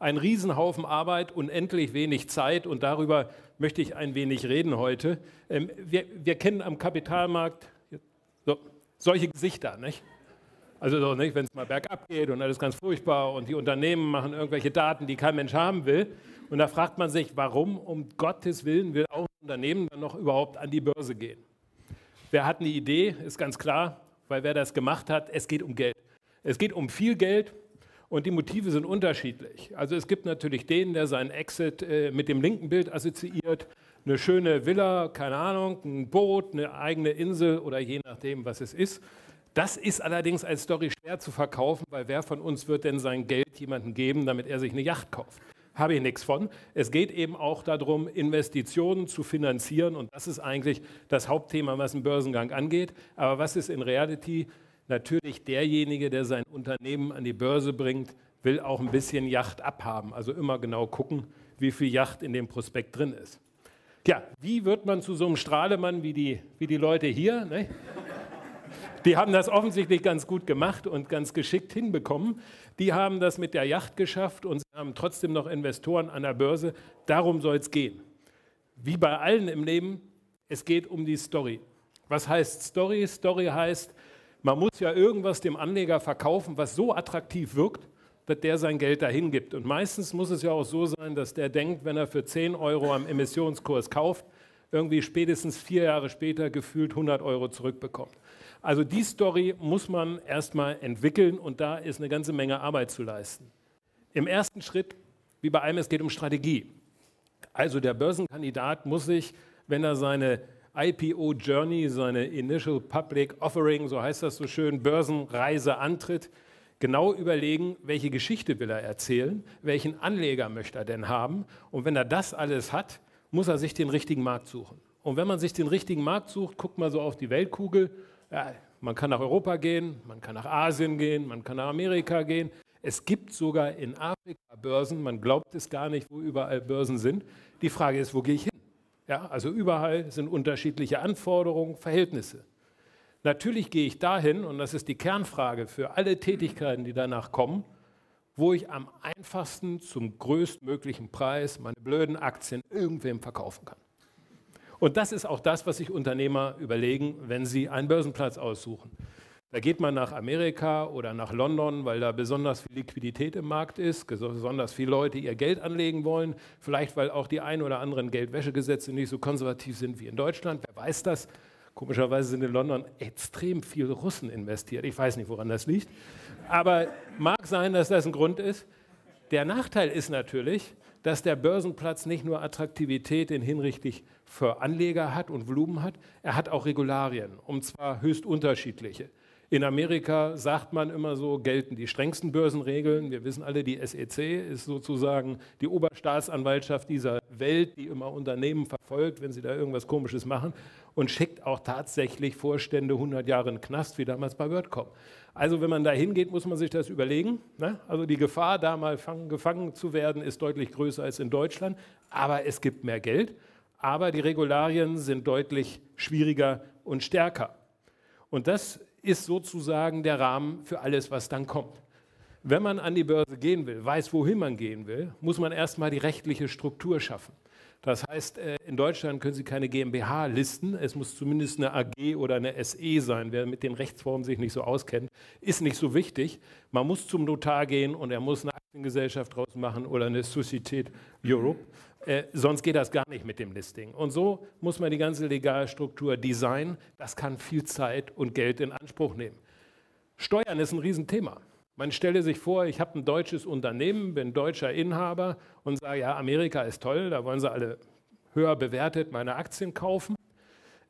Ein Riesenhaufen Arbeit, unendlich wenig Zeit und darüber möchte ich ein wenig reden heute. Ähm, wir, wir kennen am Kapitalmarkt so, solche Gesichter, nicht? Also so, nicht, wenn es mal bergab geht und alles ganz furchtbar und die Unternehmen machen irgendwelche Daten, die kein Mensch haben will. Und da fragt man sich, warum um Gottes Willen will auch ein Unternehmen dann noch überhaupt an die Börse gehen? Wer hat eine Idee, ist ganz klar, weil wer das gemacht hat, es geht um Geld. Es geht um viel Geld und die Motive sind unterschiedlich. Also es gibt natürlich den, der seinen Exit äh, mit dem linken Bild assoziiert, eine schöne Villa, keine Ahnung, ein Boot, eine eigene Insel oder je nachdem, was es ist. Das ist allerdings als Story schwer zu verkaufen, weil wer von uns wird denn sein Geld jemandem geben, damit er sich eine Yacht kauft? Habe ich nichts von. Es geht eben auch darum, Investitionen zu finanzieren und das ist eigentlich das Hauptthema, was einen Börsengang angeht. Aber was ist in Reality? Natürlich derjenige, der sein Unternehmen an die Börse bringt, will auch ein bisschen Yacht abhaben. Also immer genau gucken, wie viel Yacht in dem Prospekt drin ist. Ja, wie wird man zu so einem Strahlemann wie die, wie die Leute hier? Ne? Die haben das offensichtlich ganz gut gemacht und ganz geschickt hinbekommen. Die haben das mit der Yacht geschafft und haben trotzdem noch Investoren an der Börse. Darum soll es gehen. Wie bei allen im Leben, es geht um die Story. Was heißt Story? Story heißt, man muss ja irgendwas dem Anleger verkaufen, was so attraktiv wirkt, dass der sein Geld dahin gibt. Und meistens muss es ja auch so sein, dass der denkt, wenn er für 10 Euro am Emissionskurs kauft, irgendwie spätestens vier Jahre später gefühlt 100 Euro zurückbekommt. Also die Story muss man erstmal entwickeln und da ist eine ganze Menge Arbeit zu leisten. Im ersten Schritt, wie bei allem, es geht um Strategie. Also der Börsenkandidat muss sich, wenn er seine IPO Journey, seine Initial Public Offering, so heißt das so schön, Börsenreise antritt, genau überlegen, welche Geschichte will er erzählen, welchen Anleger möchte er denn haben. Und wenn er das alles hat, muss er sich den richtigen Markt suchen. Und wenn man sich den richtigen Markt sucht, guckt man so auf die Weltkugel ja, man kann nach Europa gehen, man kann nach Asien gehen, man kann nach Amerika gehen. Es gibt sogar in Afrika Börsen, man glaubt es gar nicht, wo überall Börsen sind. Die Frage ist, wo gehe ich hin? Ja, also überall sind unterschiedliche Anforderungen, Verhältnisse. Natürlich gehe ich dahin, und das ist die Kernfrage für alle Tätigkeiten, die danach kommen, wo ich am einfachsten zum größtmöglichen Preis meine blöden Aktien irgendwem verkaufen kann. Und das ist auch das, was sich Unternehmer überlegen, wenn sie einen Börsenplatz aussuchen. Da geht man nach Amerika oder nach London, weil da besonders viel Liquidität im Markt ist, besonders viele Leute ihr Geld anlegen wollen, vielleicht weil auch die ein oder anderen Geldwäschegesetze nicht so konservativ sind wie in Deutschland. Wer weiß das? Komischerweise sind in London extrem viele Russen investiert. Ich weiß nicht, woran das liegt. Aber mag sein, dass das ein Grund ist. Der Nachteil ist natürlich, dass der Börsenplatz nicht nur Attraktivität in hinrichtig für Anleger hat und Volumen hat, er hat auch Regularien, und zwar höchst unterschiedliche. In Amerika sagt man immer so, gelten die strengsten Börsenregeln. Wir wissen alle, die SEC ist sozusagen die Oberstaatsanwaltschaft dieser Welt, die immer Unternehmen verfolgt, wenn sie da irgendwas Komisches machen und schickt auch tatsächlich Vorstände 100 Jahre in den Knast, wie damals bei WordCom. Also wenn man da hingeht, muss man sich das überlegen. Ne? Also die Gefahr, da mal gefangen zu werden, ist deutlich größer als in Deutschland, aber es gibt mehr Geld aber die Regularien sind deutlich schwieriger und stärker. Und das ist sozusagen der Rahmen für alles, was dann kommt. Wenn man an die Börse gehen will, weiß, wohin man gehen will, muss man erstmal die rechtliche Struktur schaffen. Das heißt, äh, in Deutschland können Sie keine GmbH listen. Es muss zumindest eine AG oder eine SE sein. Wer mit den Rechtsformen sich nicht so auskennt, ist nicht so wichtig. Man muss zum Notar gehen und er muss eine Aktiengesellschaft draus machen oder eine Societät Europe. Äh, sonst geht das gar nicht mit dem Listing. Und so muss man die ganze Legalstruktur designen. Das kann viel Zeit und Geld in Anspruch nehmen. Steuern ist ein Riesenthema. Man stelle sich vor, ich habe ein deutsches Unternehmen, bin deutscher Inhaber und sage, ja, Amerika ist toll, da wollen sie alle höher bewertet meine Aktien kaufen.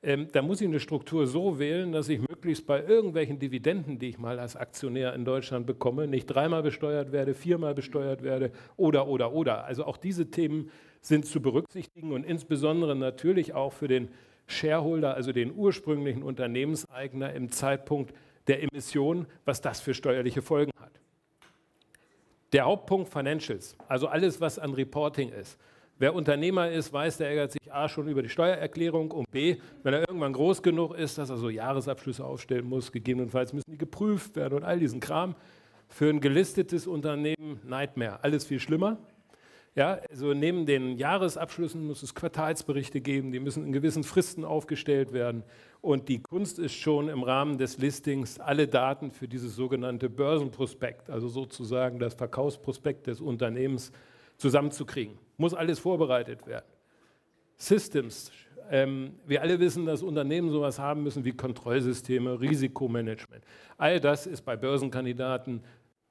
Ähm, da muss ich eine Struktur so wählen, dass ich möglichst bei irgendwelchen Dividenden, die ich mal als Aktionär in Deutschland bekomme, nicht dreimal besteuert werde, viermal besteuert werde oder, oder, oder. Also auch diese Themen sind zu berücksichtigen und insbesondere natürlich auch für den Shareholder, also den ursprünglichen Unternehmenseigner im Zeitpunkt der Emission, was das für steuerliche Folgen hat. Der Hauptpunkt Financials, also alles, was an Reporting ist. Wer Unternehmer ist, weiß, der ärgert sich A schon über die Steuererklärung und B, wenn er irgendwann groß genug ist, dass er so Jahresabschlüsse aufstellen muss, gegebenenfalls müssen die geprüft werden und all diesen Kram. Für ein gelistetes Unternehmen Nightmare, alles viel schlimmer. Ja, also neben den Jahresabschlüssen muss es Quartalsberichte geben, die müssen in gewissen Fristen aufgestellt werden. Und die Kunst ist schon im Rahmen des Listings alle Daten für dieses sogenannte Börsenprospekt, also sozusagen das Verkaufsprospekt des Unternehmens zusammenzukriegen. Muss alles vorbereitet werden. Systems. Ähm, wir alle wissen, dass Unternehmen sowas haben müssen wie Kontrollsysteme, Risikomanagement. All das ist bei Börsenkandidaten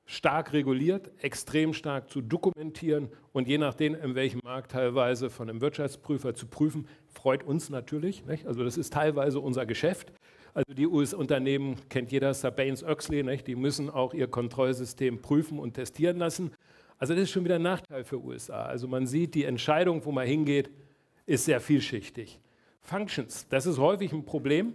stark reguliert, extrem stark zu dokumentieren und je nachdem, in welchem Markt teilweise von einem Wirtschaftsprüfer zu prüfen, freut uns natürlich. Nicht? Also das ist teilweise unser Geschäft. Also die US-Unternehmen kennt jeder, Sarbanes-Oxley, die müssen auch ihr Kontrollsystem prüfen und testieren lassen. Also das ist schon wieder ein Nachteil für USA. Also man sieht, die Entscheidung, wo man hingeht, ist sehr vielschichtig. Functions, das ist häufig ein Problem.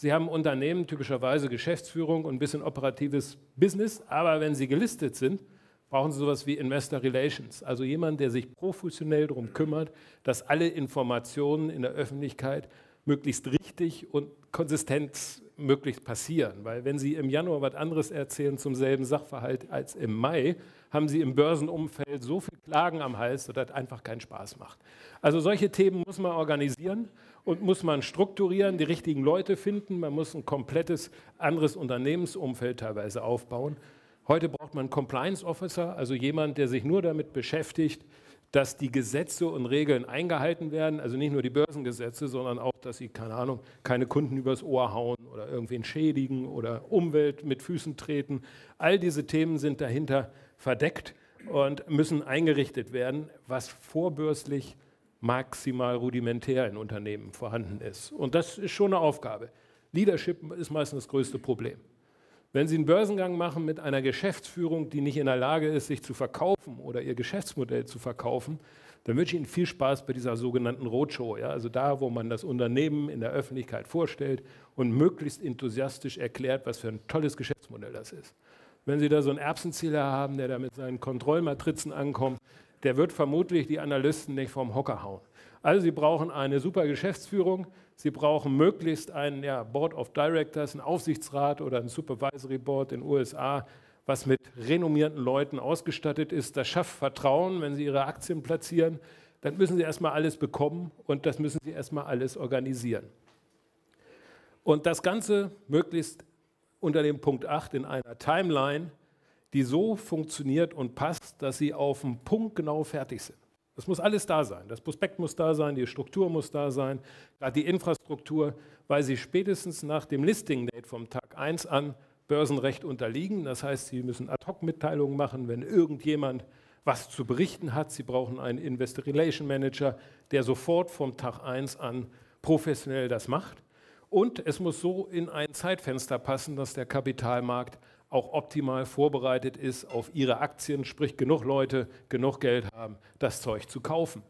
Sie haben Unternehmen, typischerweise Geschäftsführung und ein bisschen operatives Business, aber wenn Sie gelistet sind, brauchen Sie sowas wie Investor Relations, also jemand, der sich professionell darum kümmert, dass alle Informationen in der Öffentlichkeit möglichst richtig und konsistent möglichst passieren. Weil wenn Sie im Januar was anderes erzählen zum selben Sachverhalt als im Mai, haben Sie im Börsenumfeld so viele Klagen am Hals, dass das einfach keinen Spaß macht. Also solche Themen muss man organisieren und muss man strukturieren, die richtigen Leute finden. Man muss ein komplettes anderes Unternehmensumfeld teilweise aufbauen. Heute braucht man Compliance Officer, also jemand, der sich nur damit beschäftigt, dass die Gesetze und Regeln eingehalten werden, also nicht nur die Börsengesetze, sondern auch, dass sie, keine Ahnung, keine Kunden übers Ohr hauen oder irgendwen schädigen oder Umwelt mit Füßen treten. All diese Themen sind dahinter verdeckt und müssen eingerichtet werden, was vorbörslich maximal rudimentär in Unternehmen vorhanden ist. Und das ist schon eine Aufgabe. Leadership ist meistens das größte Problem. Wenn Sie einen Börsengang machen mit einer Geschäftsführung, die nicht in der Lage ist, sich zu verkaufen oder ihr Geschäftsmodell zu verkaufen, dann wünsche ich Ihnen viel Spaß bei dieser sogenannten Roadshow. Ja? Also da, wo man das Unternehmen in der Öffentlichkeit vorstellt und möglichst enthusiastisch erklärt, was für ein tolles Geschäftsmodell das ist. Wenn Sie da so einen Erbsenzieher haben, der da mit seinen Kontrollmatrizen ankommt, der wird vermutlich die Analysten nicht vom Hocker hauen. Also Sie brauchen eine super Geschäftsführung, Sie brauchen möglichst ein ja, Board of Directors, ein Aufsichtsrat oder ein Supervisory Board in den USA, was mit renommierten Leuten ausgestattet ist. Das schafft Vertrauen, wenn Sie Ihre Aktien platzieren. Dann müssen Sie erstmal alles bekommen und das müssen Sie erstmal alles organisieren. Und das Ganze möglichst unter dem Punkt 8 in einer Timeline, die so funktioniert und passt, dass sie auf den Punkt genau fertig sind. Das muss alles da sein. Das Prospekt muss da sein, die Struktur muss da sein, gerade die Infrastruktur, weil sie spätestens nach dem Listing-Date vom Tag 1 an Börsenrecht unterliegen. Das heißt, sie müssen Ad-Hoc-Mitteilungen machen, wenn irgendjemand was zu berichten hat. Sie brauchen einen Investor Relation Manager, der sofort vom Tag 1 an professionell das macht. Und es muss so in ein Zeitfenster passen, dass der Kapitalmarkt auch optimal vorbereitet ist auf ihre Aktien, sprich genug Leute, genug Geld haben, das Zeug zu kaufen.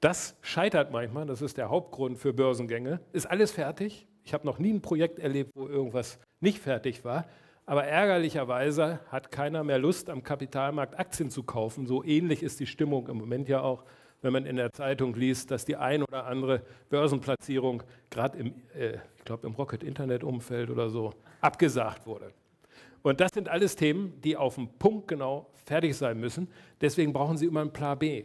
Das scheitert manchmal, das ist der Hauptgrund für Börsengänge. Ist alles fertig? Ich habe noch nie ein Projekt erlebt, wo irgendwas nicht fertig war. Aber ärgerlicherweise hat keiner mehr Lust, am Kapitalmarkt Aktien zu kaufen. So ähnlich ist die Stimmung im Moment ja auch wenn man in der Zeitung liest, dass die ein oder andere Börsenplatzierung gerade im, äh, im Rocket-Internet-Umfeld oder so abgesagt wurde. Und das sind alles Themen, die auf dem Punkt genau fertig sein müssen. Deswegen brauchen Sie immer einen Plan B.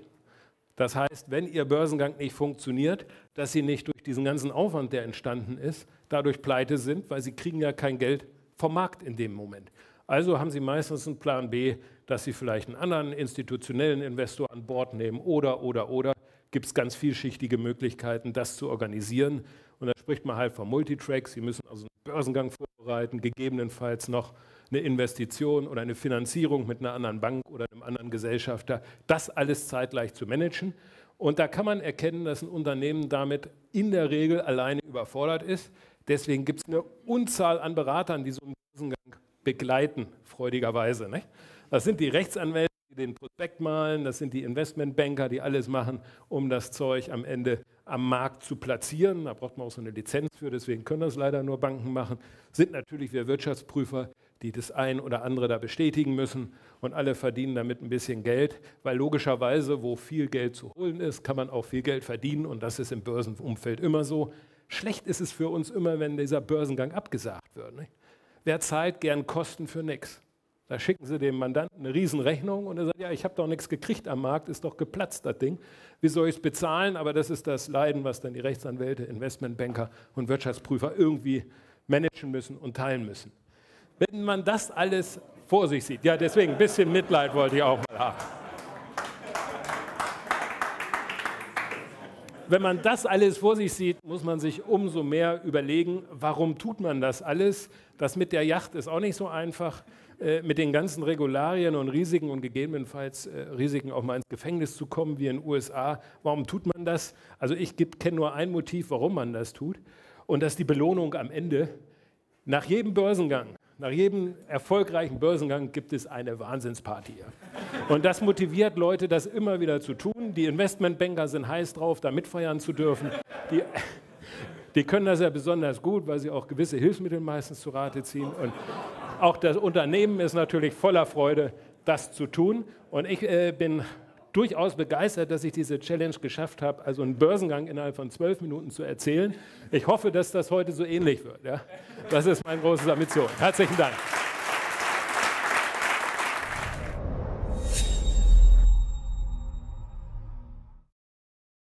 Das heißt, wenn Ihr Börsengang nicht funktioniert, dass Sie nicht durch diesen ganzen Aufwand, der entstanden ist, dadurch pleite sind, weil Sie kriegen ja kein Geld vom Markt in dem Moment. Also haben Sie meistens einen Plan B, dass Sie vielleicht einen anderen institutionellen Investor an Bord nehmen oder, oder, oder. Gibt es ganz vielschichtige Möglichkeiten, das zu organisieren. Und da spricht man halt von Multitracks. Sie müssen also einen Börsengang vorbereiten, gegebenenfalls noch eine Investition oder eine Finanzierung mit einer anderen Bank oder einem anderen Gesellschafter. Das alles zeitgleich zu managen. Und da kann man erkennen, dass ein Unternehmen damit in der Regel alleine überfordert ist. Deswegen gibt es eine Unzahl an Beratern, die so einen Börsengang begleiten, freudigerweise. Nicht? Das sind die Rechtsanwälte, den Prospekt malen, das sind die Investmentbanker, die alles machen, um das Zeug am Ende am Markt zu platzieren. Da braucht man auch so eine Lizenz für, deswegen können das leider nur Banken machen. Sind natürlich wir Wirtschaftsprüfer, die das ein oder andere da bestätigen müssen und alle verdienen damit ein bisschen Geld, weil logischerweise, wo viel Geld zu holen ist, kann man auch viel Geld verdienen und das ist im Börsenumfeld immer so. Schlecht ist es für uns immer, wenn dieser Börsengang abgesagt wird. Nicht? Wer zahlt gern Kosten für nichts? Da schicken sie dem Mandanten eine Riesenrechnung und er sagt, ja, ich habe doch nichts gekriegt am Markt, ist doch geplatzt, das Ding. Wie soll ich es bezahlen? Aber das ist das Leiden, was dann die Rechtsanwälte, Investmentbanker und Wirtschaftsprüfer irgendwie managen müssen und teilen müssen. Wenn man das alles vor sich sieht, ja, deswegen ein bisschen Mitleid wollte ich auch mal haben. Wenn man das alles vor sich sieht, muss man sich umso mehr überlegen, warum tut man das alles? Das mit der Yacht ist auch nicht so einfach. Äh, mit den ganzen Regularien und Risiken und gegebenenfalls äh, Risiken auch mal ins Gefängnis zu kommen, wie in den USA. Warum tut man das? Also ich kenne nur ein Motiv, warum man das tut. Und das ist die Belohnung am Ende. Nach jedem Börsengang, nach jedem erfolgreichen Börsengang gibt es eine Wahnsinnsparty. Und das motiviert Leute, das immer wieder zu tun. Die Investmentbanker sind heiß drauf, da mitfeiern zu dürfen. Die, die können das ja besonders gut, weil sie auch gewisse Hilfsmittel meistens zu Rate ziehen. Und auch das Unternehmen ist natürlich voller Freude, das zu tun. Und ich äh, bin durchaus begeistert, dass ich diese Challenge geschafft habe, also einen Börsengang innerhalb von zwölf Minuten zu erzählen. Ich hoffe, dass das heute so ähnlich wird. Ja? Das ist meine große Ambition. Herzlichen Dank.